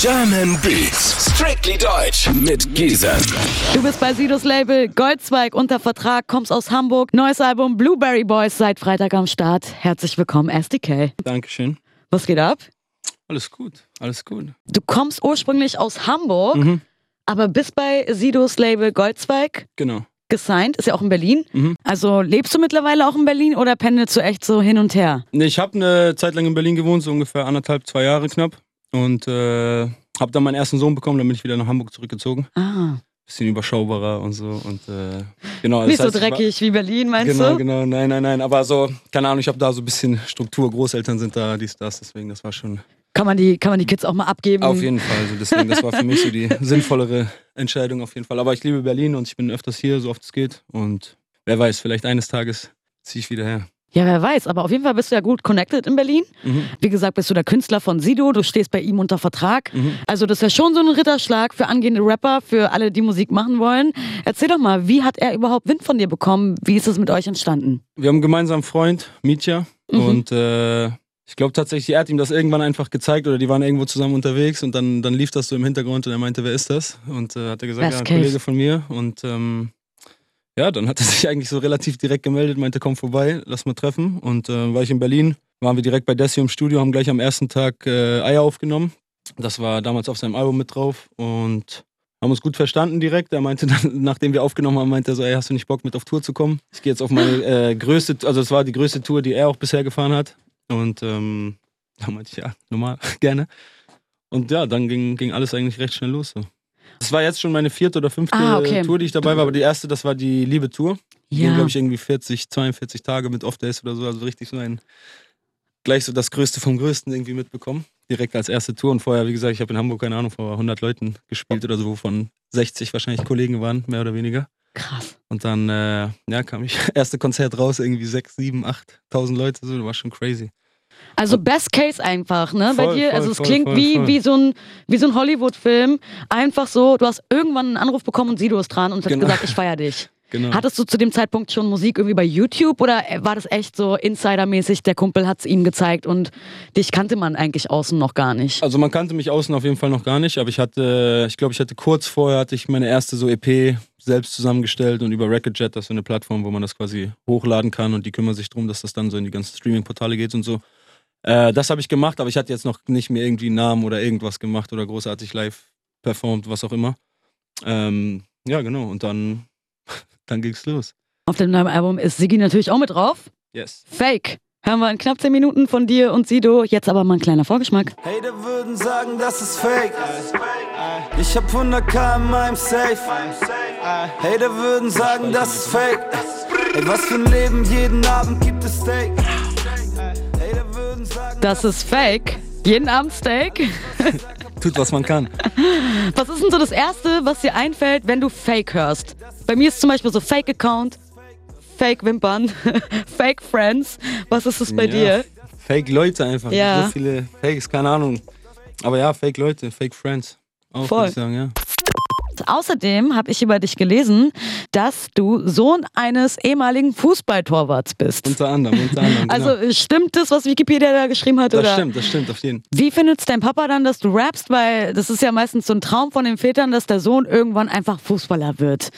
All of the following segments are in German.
German Beats, strictly deutsch mit Giesen. Du bist bei Sidos Label Goldzweig unter Vertrag, kommst aus Hamburg. Neues Album Blueberry Boys seit Freitag am Start. Herzlich willkommen, SDK. Dankeschön. Was geht ab? Alles gut, alles gut. Du kommst ursprünglich aus Hamburg, Mhm. aber bist bei Sidos Label Goldzweig Genau. gesigned, ist ja auch in Berlin. Mhm. Also lebst du mittlerweile auch in Berlin oder pendelst du echt so hin und her? Nee, ich habe eine Zeit lang in Berlin gewohnt, so ungefähr anderthalb, zwei Jahre knapp. Und äh, habe dann meinen ersten Sohn bekommen, dann bin ich wieder nach Hamburg zurückgezogen. Ah, Bisschen überschaubarer und so. Und äh, genau. nicht so heißt, ich war- dreckig wie Berlin, meinst Genau, du? genau. Nein, nein, nein. Aber so, keine Ahnung, ich habe da so ein bisschen Struktur. Großeltern sind da, dies, das. Deswegen, das war schon Kann man, die, kann man die Kids auch mal abgeben? auf jeden Fall. Also deswegen, das war für mich so die sinnvollere Entscheidung auf jeden Fall. Aber ich liebe Berlin und ich bin öfters hier, so oft es geht. Und wer weiß, vielleicht eines Tages ziehe ich wieder her. Ja, wer weiß, aber auf jeden Fall bist du ja gut connected in Berlin. Mhm. Wie gesagt, bist du der Künstler von Sido, du stehst bei ihm unter Vertrag. Mhm. Also das ist ja schon so ein Ritterschlag für angehende Rapper, für alle, die Musik machen wollen. Erzähl doch mal, wie hat er überhaupt Wind von dir bekommen? Wie ist es mit euch entstanden? Wir haben einen gemeinsamen Freund, Mietja. Mhm. Und äh, ich glaube tatsächlich, er hat ihm das irgendwann einfach gezeigt oder die waren irgendwo zusammen unterwegs und dann, dann lief das so im Hintergrund und er meinte, wer ist das? Und äh, hat er gesagt, Best ja, ein. Kollege von mir. Und ähm, ja, dann hat er sich eigentlich so relativ direkt gemeldet, meinte, komm vorbei, lass mal treffen. Und äh, war ich in Berlin, waren wir direkt bei Desi im Studio, haben gleich am ersten Tag äh, Eier aufgenommen. Das war damals auf seinem Album mit drauf und haben uns gut verstanden direkt. Er meinte dann, nachdem wir aufgenommen haben, meinte er so, ey, hast du nicht Bock mit auf Tour zu kommen? Ich gehe jetzt auf meine äh, größte, also es war die größte Tour, die er auch bisher gefahren hat. Und ähm, da meinte ich, ja, normal, gerne. Und ja, dann ging, ging alles eigentlich recht schnell los. So. Das war jetzt schon meine vierte oder fünfte Ah, okay. Tour, die ich dabei war, aber die erste, das war die Liebe Tour. Die Ja. glaube ich, irgendwie 40, 42 Tage mit Off-Days oder so. Also richtig so ein, gleich so das Größte vom Größten irgendwie mitbekommen. Direkt als erste Tour. Und vorher, wie gesagt, ich habe in Hamburg, keine Ahnung, vor 100 Leuten gespielt oder so, wovon 60 wahrscheinlich Kollegen waren, mehr oder weniger. Krass. Und dann, äh, ja, kam ich, erste Konzert raus, irgendwie 6, 7, 8.000 Leute, so, das war schon crazy. Also Best Case einfach, ne? bei Voll, dir. voll, also es voll, klingt wie, wie so ein, wie so ein Hollywood-Film. Einfach so, du hast irgendwann einen Anruf bekommen und Sido ist dran und hat Genau. gesagt, ich feier dich. Genau. Hattest du zu dem Zeitpunkt schon Musik irgendwie bei YouTube oder war das echt so Insidermäßig, der Kumpel hat es ihm gezeigt und dich kannte man eigentlich außen noch gar nicht? Also man kannte mich außen auf jeden Fall noch gar nicht, aber ich hatte, ich glaube, ich hatte kurz vorher hatte ich meine erste so EP selbst zusammengestellt und über Recordjet, das ist so eine Plattform, wo man das quasi hochladen kann und die kümmern sich darum, dass das dann so in die ganzen Streaming-Portale geht und so. Äh, das habe ich gemacht, aber ich hatte jetzt noch nicht mehr irgendwie einen Namen oder irgendwas gemacht oder großartig live performt, was auch immer. Ähm, ja, genau. Und dann, dann ging's los. Auf dem neuen Album ist Sigi natürlich auch mit drauf. Yes. Fake. Hören wir in knapp 10 Minuten von dir und Sido. Jetzt aber mal ein kleiner Vorgeschmack. Hater würden sagen, das ist fake. Ich hab 100k in meinem Safe. Hater würden sagen, das ist fake. Ey, was für ein Leben, jeden Abend gibt es Steak. Das ist Fake. Jeden Abend Steak. Tut, was man kann. Was ist denn so das Erste, was dir einfällt, wenn du Fake hörst? Bei mir ist zum Beispiel so Fake-Account, Fake-Wimpern, Fake-Friends. Was ist es bei Ja, dir? Fake Leute einfach. Ja. So viele Fakes, keine Ahnung. Aber ja, Fake Leute, Fake Friends. Auch, Voll. würde ich sagen, ja. Außerdem habe ich über dich gelesen, dass du Sohn eines ehemaligen Fußballtorwarts bist. Unter anderem, unter anderem. Also genau. äh, stimmt das, was Wikipedia da geschrieben hat? das oder? stimmt, das stimmt auf jeden Wie findet dein Papa dann, dass du rappst? Weil das ist ja meistens so ein Traum von den Vätern, dass der Sohn irgendwann einfach Fußballer wird.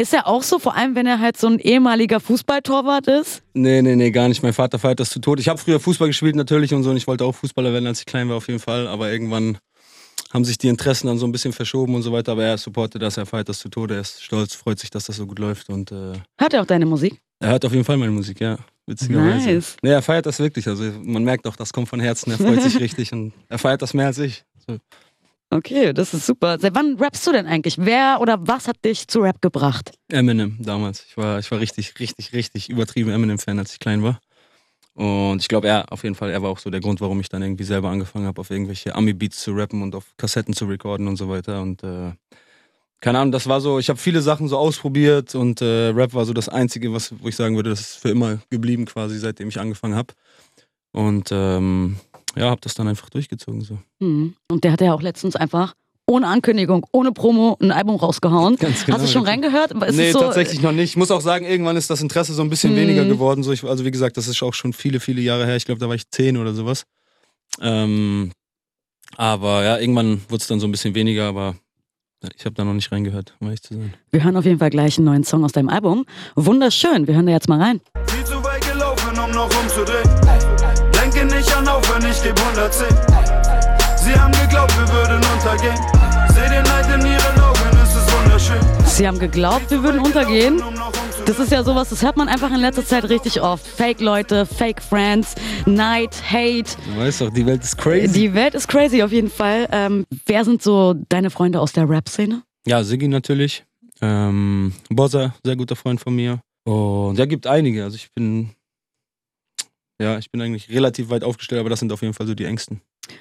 Ist er auch so, vor allem wenn er halt so ein ehemaliger Fußballtorwart ist? Nee, nee, nee, gar nicht. Mein Vater feiert das zu Tod. Ich habe früher Fußball gespielt natürlich und so und ich wollte auch Fußballer werden, als ich klein war auf jeden Fall. Aber irgendwann haben sich die Interessen dann so ein bisschen verschoben und so weiter. Aber er supportet das, er feiert das zu Tode, er ist stolz, freut sich, dass das so gut läuft und äh, Hört er auch deine Musik? er hört auf jeden Fall meine Musik, ja. Witzigerweise. Nice. Nee, er feiert das wirklich. Also man merkt auch, das kommt von Herzen, er freut sich richtig und er feiert das mehr als ich. So. Okay, das ist super. Seit wann rappst du denn eigentlich? Wer oder was hat dich zu Rap gebracht? Eminem damals. Ich war, ich war richtig, richtig, richtig übertrieben Eminem-Fan, als ich klein war. Und ich glaube, er auf jeden Fall, er war auch so der Grund, warum ich dann irgendwie selber angefangen habe, auf irgendwelche Ami-Beats zu rappen und auf Kassetten zu recorden und so weiter. Und äh, keine Ahnung, das war so, ich habe viele Sachen so ausprobiert und äh, Rap war so das Einzige, was, wo ich sagen würde, das ist für immer geblieben quasi, seitdem ich angefangen habe. Und ähm, ja, habe das dann einfach durchgezogen so. Hm. Und der hat ja auch letztens einfach ohne Ankündigung, ohne Promo ein Album rausgehauen. Ganz genau, Hast du schon ja. reingehört? Ist nee, es so, tatsächlich noch nicht. Ich muss auch sagen, irgendwann ist das Interesse so ein bisschen Mhm. weniger geworden. So, ich, also wie gesagt, das ist auch schon viele, viele Jahre her. Ich glaube, da war ich zehn oder sowas. Ähm, Aber ja, irgendwann wurde es dann so ein bisschen weniger, aber ich habe da noch nicht reingehört, um ehrlich zu sein. Wir hören auf jeden Fall gleich einen neuen Song aus deinem Album. Wunderschön, wir hören da jetzt mal rein. Viel zu weit gelaufen, um noch umzudrehen. Denke nicht an auf, wenn ich geb 110. Sie haben geglaubt, wir würden untergehen. Seh den Neid in ihren Augen, es ist wunderschön. Sie haben geglaubt, wir würden untergehen. Das ist ja sowas, das hört man einfach in letzter Zeit richtig oft. Fake-Leute, Fake-Friends, Neid, Hate. Du weißt doch, die Welt ist crazy. Die Welt ist crazy auf jeden Fall. Ähm, wer sind so deine Freunde aus der Rap-Szene? ja, Siggi natürlich. Ähm, Bossa, sehr guter Freund von mir. Und ja, gibt einige. Also ich bin, ja, ich bin eigentlich relativ weit aufgestellt, aber das sind auf jeden Fall so die engsten.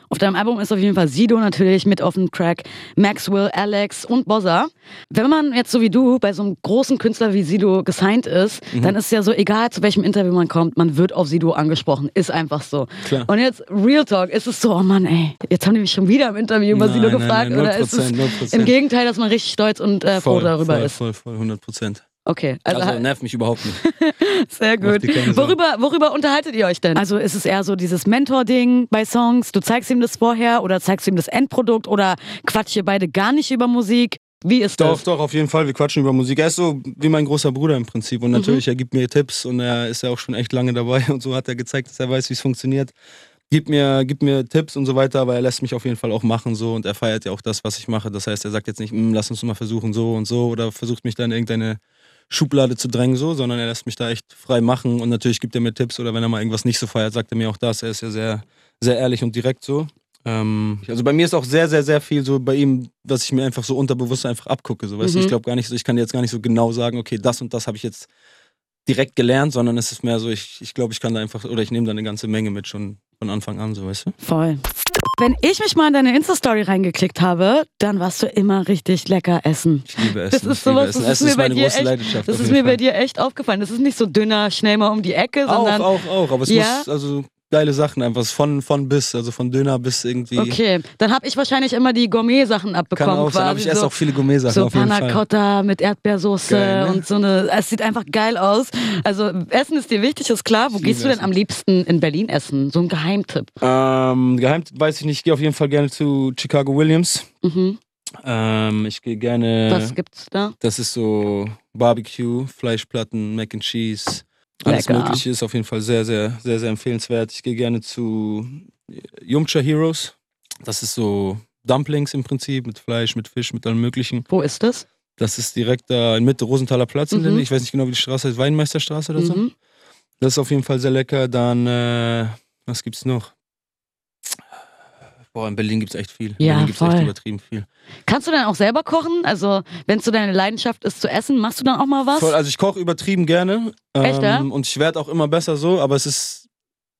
Auf deinem Album ist auf jeden Fall Sido natürlich mit auf dem Track, Maxwell, Alex und Bossa. Wenn man jetzt so wie du bei so einem großen Künstler wie Sido gesigned ist, dann ist es ja so, egal zu welchem Interview man kommt, man wird auf Sido angesprochen. Ist einfach so. Klar. Und jetzt Real Talk, ist es so, oh Mann, ey, jetzt haben die mich schon wieder im Interview über Nein, Sido nein, gefragt. nein, oder ist es 0%, 0%. im Gegenteil, dass man richtig stolz und äh, froh Voll, darüber voll, ist? Voll, voll, 100 Prozent. Okay, also, Also nervt mich überhaupt nicht. sehr gut. Worüber, worüber unterhaltet ihr euch denn? Also ist es eher so dieses Mentor-Ding bei Songs, du zeigst ihm das vorher oder zeigst ihm das Endprodukt oder quatscht ihr beide gar nicht über Musik? Wie ist Doch, das? doch, auf jeden Fall. Wir quatschen über Musik. Er ist so wie mein großer Bruder im Prinzip. Und natürlich, er gibt mir Tipps und er ist ja auch schon echt lange dabei. Und so hat er gezeigt, dass er weiß, wie es funktioniert. Gibt mir, gibt mir Tipps und so weiter, aber er lässt mich auf jeden Fall auch machen so und er feiert ja auch das, was ich mache. Das heißt, er sagt jetzt nicht, "Mm, lass uns mal versuchen so und so oder versucht mich dann in irgendeine Schublade zu drängen so, sondern er lässt mich da echt frei machen und natürlich gibt er mir Tipps oder wenn er mal irgendwas nicht so feiert, sagt er mir auch das. Er ist ja sehr, sehr ehrlich und direkt so. Ähm, also bei mir ist auch sehr, sehr, sehr viel so bei ihm, was ich mir einfach so unterbewusst einfach abgucke. So, weißt du, Mhm. ich glaube gar nicht so, ich kann jetzt gar nicht so genau sagen, okay, das und das habe ich jetzt direkt gelernt, sondern es ist mehr so, ich, ich glaube, ich kann da einfach, oder ich nehme da eine ganze Menge mit schon von Anfang an, so weißt du? Voll. Wenn ich mich mal in deine Insta-Story reingeklickt habe, dann warst du immer richtig lecker essen. Ich liebe Essen. Das ist sowas, Essen. das ist Essen mir ist bei meine dir große echt- Leidenschaft. Das auf ist jeden mir bei Fall. dir echt aufgefallen. Das ist nicht so dünner, schnell mal um die Ecke, Auch, sondern. auch, auch. Aber es Ja? muss, also geile Sachen einfach. Von, von bis, also von Döner bis irgendwie. Okay, dann habe ich wahrscheinlich immer die Gourmet-Sachen Kann abbekommen. auch sein, aber ich esse so. auch viele Gourmet-Sachen So auf jeden Panna Fall. Cotta mit Erdbeersoße Geil, ne? und so eine. Es sieht einfach geil aus. Also Essen ist dir wichtig, ist klar. Wo gehst du denn am liebsten in Berlin essen? So ein Geheimtipp. Ähm, Geheimtipp weiß ich nicht. Ich gehe auf jeden Fall gerne zu Chicago Williams. Mhm. Ähm, ich gehe gerne. Was gibt's da? Das ist so Barbecue, Fleischplatten, Mac and Cheese. Alles Lecker. Mögliche ist auf jeden Fall sehr, sehr, sehr, sehr empfehlenswert. Ich gehe gerne zu Yumcha Heroes. Das ist so Dumplings im Prinzip mit Fleisch, mit Fisch, mit allem Möglichen. Wo ist das? Das ist direkt da in Mitte Rosenthaler Platz Mhm. Ich weiß nicht genau, wie die Straße heißt. Weinmeisterstraße oder so. Mhm. Das ist auf jeden Fall sehr lecker. Dann, äh, was gibt's noch? Boah, in Berlin gibt's echt viel. In Ja, Berlin gibt's voll. echt übertrieben viel. Kannst du dann auch selber kochen? Also, wenn es so deine Leidenschaft ist zu essen, machst du dann auch mal was? Voll, also ich koche übertrieben gerne. Echt, ja? Und ich werde auch immer besser so, aber es ist.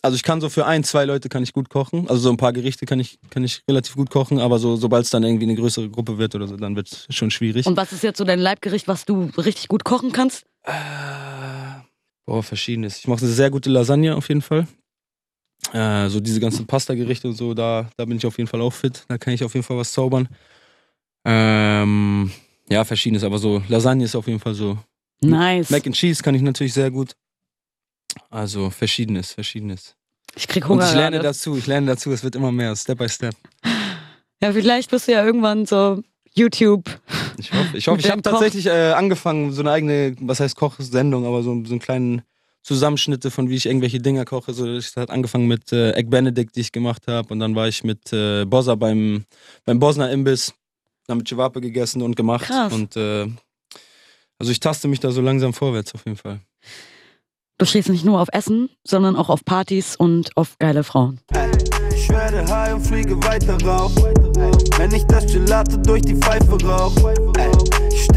Also ich kann so für ein, zwei Leute kann ich gut kochen. Also so ein paar Gerichte kann ich, kann ich relativ gut kochen, aber so, sobald es dann irgendwie eine größere Gruppe wird oder so, dann wird es schon schwierig. Und was ist jetzt so dein Leibgericht, was du richtig gut kochen kannst? Äh, boah, verschiedenes. Ich mache eine sehr gute Lasagne auf jeden Fall. Äh, so diese ganzen Pasta-Gerichte und so, da, da bin ich auf jeden Fall auch fit. Da kann ich auf jeden Fall was zaubern. Ähm, ja, verschiedenes, aber so Lasagne ist auf jeden Fall so. Nice. Mac and Cheese kann ich natürlich sehr gut. Also verschiedenes, verschiedenes. Ich krieg Und Hunger. ich lerne gerade. dazu, ich lerne dazu, es wird immer mehr, Step by Step. Ja, vielleicht bist du ja irgendwann so YouTube. Ich hoffe, ich hoffe, ich habe tatsächlich äh, angefangen, so eine eigene, was heißt Kochsendung, aber so, so einen kleinen Zusammenschnitte von wie ich irgendwelche Dinger koche. So, ich hat angefangen mit äh, Egg Benedict, die ich gemacht habe, und dann war ich mit äh, Bossa beim, beim Bosner Imbiss, dann mit Chivape gegessen und gemacht. Krass. Und äh, also ich taste mich da so langsam vorwärts auf jeden Fall. Du stehst nicht nur auf Essen, sondern auch auf Partys und auf geile Frauen. Ich werde high und fliege weiter rauf. Wenn ich das Gelato durch die Pfeife rauch.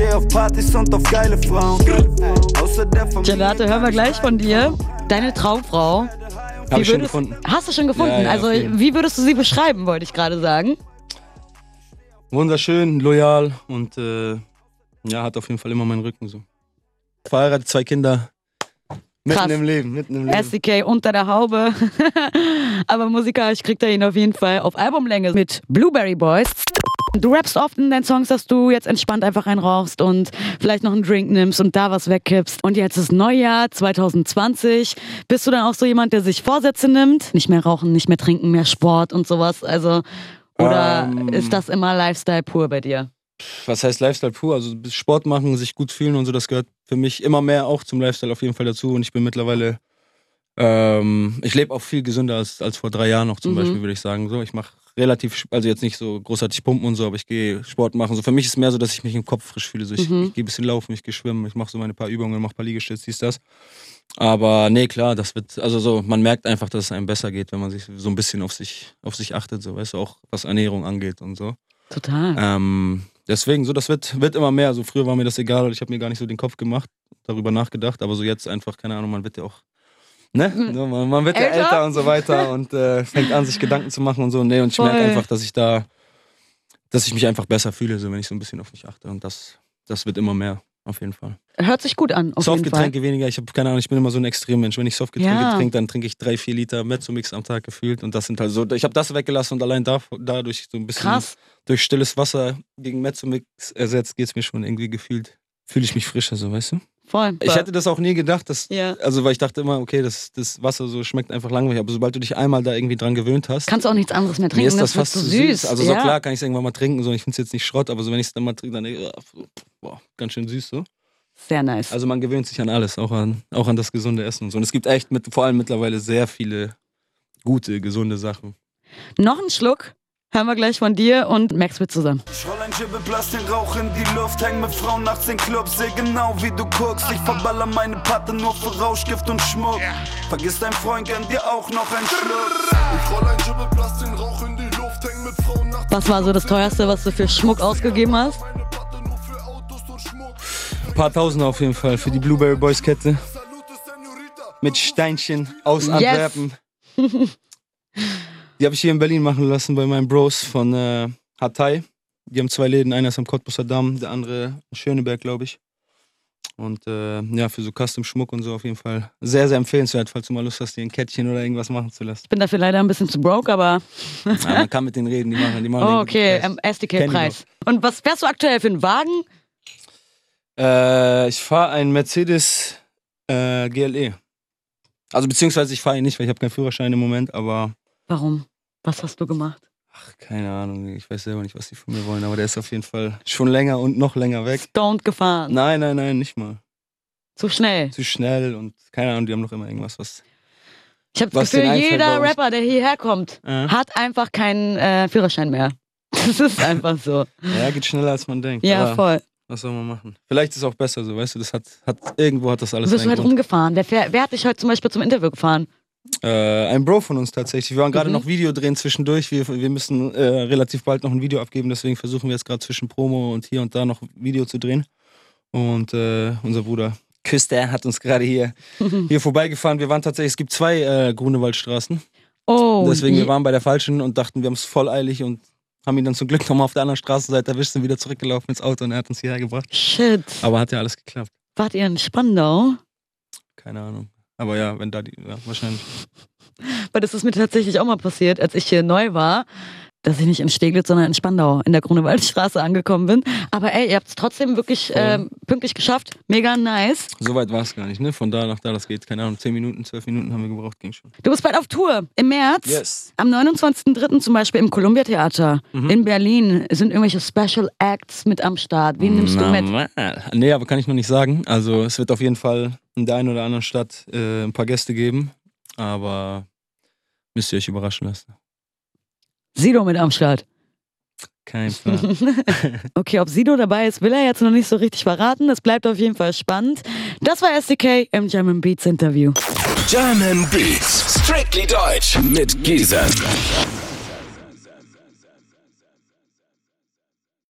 Stehe auf Partys und auf geile Frauen. Außer der Familie. Hören wir gleich von dir. Deine Traumfrau. Habe Wie ich schon würdest- gefunden. Hast du schon gefunden? Ja, ja, also, wie würdest du sie beschreiben, wollte ich gerade sagen. Wunderschön, loyal und äh, ja, hat auf jeden Fall immer meinen Rücken so. Verheiratet, zwei Kinder. Mitten Krass. im Leben, mitten im Leben. SDK unter der Haube. Aber musikalisch kriegt er ihn auf jeden Fall auf Albumlänge mit Blueberry Boys. Du rappst oft in deinen Songs, dass du jetzt entspannt einfach reinrauchst und vielleicht noch einen Drink nimmst und da was wegkippst. Und jetzt ist Neujahr 2020. Bist du dann auch so jemand, der sich Vorsätze nimmt? Nicht mehr rauchen, nicht mehr trinken, mehr Sport und sowas. Also, Oder Ähm. ist das immer Lifestyle pur bei dir? Was heißt Lifestyle pur? Also Sport machen, sich gut fühlen und so, das gehört für mich immer mehr auch zum Lifestyle auf jeden Fall dazu. Und ich bin mittlerweile, ähm, ich lebe auch viel gesünder als, als vor drei Jahren noch zum Mhm. Beispiel, würde ich sagen. So, ich mache relativ, also jetzt nicht so großartig pumpen und so, aber ich gehe Sport machen. So für mich ist es mehr so, dass ich mich im Kopf frisch fühle. So, ich, Mhm. ich gehe ein bisschen laufen, ich gehe schwimmen, ich mache so meine paar Übungen, mache ein paar Liegestütze, dies, das. Aber nee, klar, das wird, also so, man merkt einfach, dass es einem besser geht, wenn man sich so ein bisschen auf sich, auf sich achtet, so, weißt du, auch was Ernährung angeht und so. Total. Ähm, deswegen, so, das wird, wird immer mehr. Also früher war mir das egal und ich habe mir gar nicht so den Kopf gemacht, darüber nachgedacht, aber so jetzt einfach, keine Ahnung, man wird ja auch, ne? So, man, man wird ja Älter. älter und so weiter und äh, fängt an, sich Gedanken zu machen und so. Nee, und ich merke einfach, dass ich da, dass ich mich einfach besser fühle, so wenn ich so ein bisschen auf mich achte. Und das, das wird immer mehr, auf jeden Fall. Hört sich gut an. Softgetränke weniger, ich habe keine Ahnung, ich bin immer so ein Extremmensch. Wenn ich Softgetränke Ja. trinke, dann trinke ich drei, vier Liter Mezzomix am Tag gefühlt. Und das sind halt so, ich habe das weggelassen und allein da, dadurch so ein bisschen Krass. durch stilles Wasser gegen Mezzomix ersetzt, geht es mir schon irgendwie gefühlt, fühle ich mich frischer, so weißt du? Voll. Ich hätte das auch nie gedacht, dass, ja. also weil ich dachte immer, okay, das, das Wasser so schmeckt einfach langweilig, aber sobald du dich einmal da irgendwie dran gewöhnt hast, Kannst auch nichts anderes mehr trinken. mir ist das, wird fast so zu süß. Also so ja. klar kann ich es irgendwann mal trinken, so ich finde es jetzt nicht Schrott, aber so wenn ich es dann mal trinke, dann äh, boah, ganz schön süß so. Sehr nice. Also man gewöhnt sich an alles, auch an, auch an das gesunde Essen und so. Und es gibt echt mit, vor allem mittlerweile sehr viele gute, gesunde Sachen. Noch ein Schluck. Hören wir gleich von dir und Max mit zusammen. Blass den Rauch in die Luft, häng mit Frauen nachts in Clubs, seh genau wie du guckst. Ich verballer meine Patte nur für Rauschgift und Schmuck. Vergiss dein Freund, gönn dir auch noch ein Schluck. Blass den Rauch in die Luft, häng mit Frauen nachts. Was war so das teuerste, was du für Schmuck ausgegeben hast? Ein paar Tausend auf jeden Fall für die Blueberry Boys Kette Salute, Senorita. mit Steinchen aus Yes. Die habe ich hier in Berlin machen lassen bei meinen Bros von äh, Hatay. Die haben zwei Läden, einer ist am Cottbusser Damm, der andere in Schöneberg, glaube ich. Und äh, ja, für so Custom-Schmuck und so auf jeden Fall sehr, sehr empfehlenswert, falls du mal Lust hast, dir ein Kettchen oder irgendwas machen zu lassen. Ich bin dafür leider ein bisschen zu broke, aber Ja, man kann mit denen reden, die machen, die machen oh, okay, guten ähm. SDK-Preis. Und was fährst du aktuell für einen Wagen? Äh, ich fahre einen Mercedes äh, GLE. Also beziehungsweise ich fahre ihn nicht, weil ich habe keinen Führerschein im Moment, aber Warum? Was hast du gemacht? ach, keine Ahnung, ich weiß selber nicht, was die von mir wollen, aber der ist auf jeden Fall schon länger und noch länger weg. Stoned gefahren. Nein, nein, nein, nicht mal. Zu schnell. Zu schnell und keine Ahnung, die haben noch immer irgendwas, was. Ich habe das Gefühl, jeder. Rapper, der hierher kommt, Äh, hat einfach keinen äh, Führerschein mehr. Das ist einfach so. ja, geht schneller als man denkt. Ja, voll. Was soll man machen? Vielleicht ist es auch besser so, weißt du, das hat, hat irgendwo hat das alles du seinen halt rumgefahren? Wer, wer hat dich heute zum Beispiel zum Interview gefahren? Äh, ein Bro von uns tatsächlich. Wir waren gerade Mhm. noch Video drehen zwischendurch. Wir, wir müssen äh, relativ bald noch ein Video abgeben, deswegen versuchen wir jetzt gerade zwischen Promo und hier und da noch Video zu drehen. Und äh, unser Bruder Küster hat uns gerade hier, hier vorbeigefahren. Wir waren tatsächlich, es gibt zwei äh, Grunewaldstraßen. Oh, Deswegen, wir waren bei der falschen und dachten, wir haben es voll eilig und haben ihn dann zum Glück nochmal auf der anderen Straßenseite erwischt, sind wieder zurückgelaufen ins Auto und er hat uns hierher gebracht. Shit. Aber hat ja alles geklappt. Wart ihr in Spandau? Keine Ahnung. Aber ja, wenn da die, ja, wahrscheinlich. Weil das ist mir tatsächlich auch mal passiert, als ich hier neu war, dass ich nicht in Steglitz, sondern in Spandau in der Grunewaldstraße angekommen bin. Aber ey, ihr habt es trotzdem wirklich ähm, pünktlich geschafft. Mega nice. So weit war es gar nicht, ne? Von da nach da, das geht, keine Ahnung, 10 Minuten, 12 Minuten haben wir gebraucht, ging schon. Du bist bald auf Tour. Im März. Yes. Am 29.03. zum Beispiel im Columbia Theater Mhm. in Berlin sind irgendwelche Special Acts mit am Start. Wen nimmst du mit? Normal. Nee, aber kann ich noch nicht sagen. Also es wird auf jeden Fall in der einen oder anderen Stadt äh, ein paar Gäste geben. Aber müsst ihr euch überraschen lassen. Sido mit am Start. Kein Fall. Okay, ob Sido dabei ist, will er jetzt noch nicht so richtig verraten. Das bleibt auf jeden Fall spannend. Das war SDK im German Beats Interview. German Beats. Strictly Deutsch mit Giesen.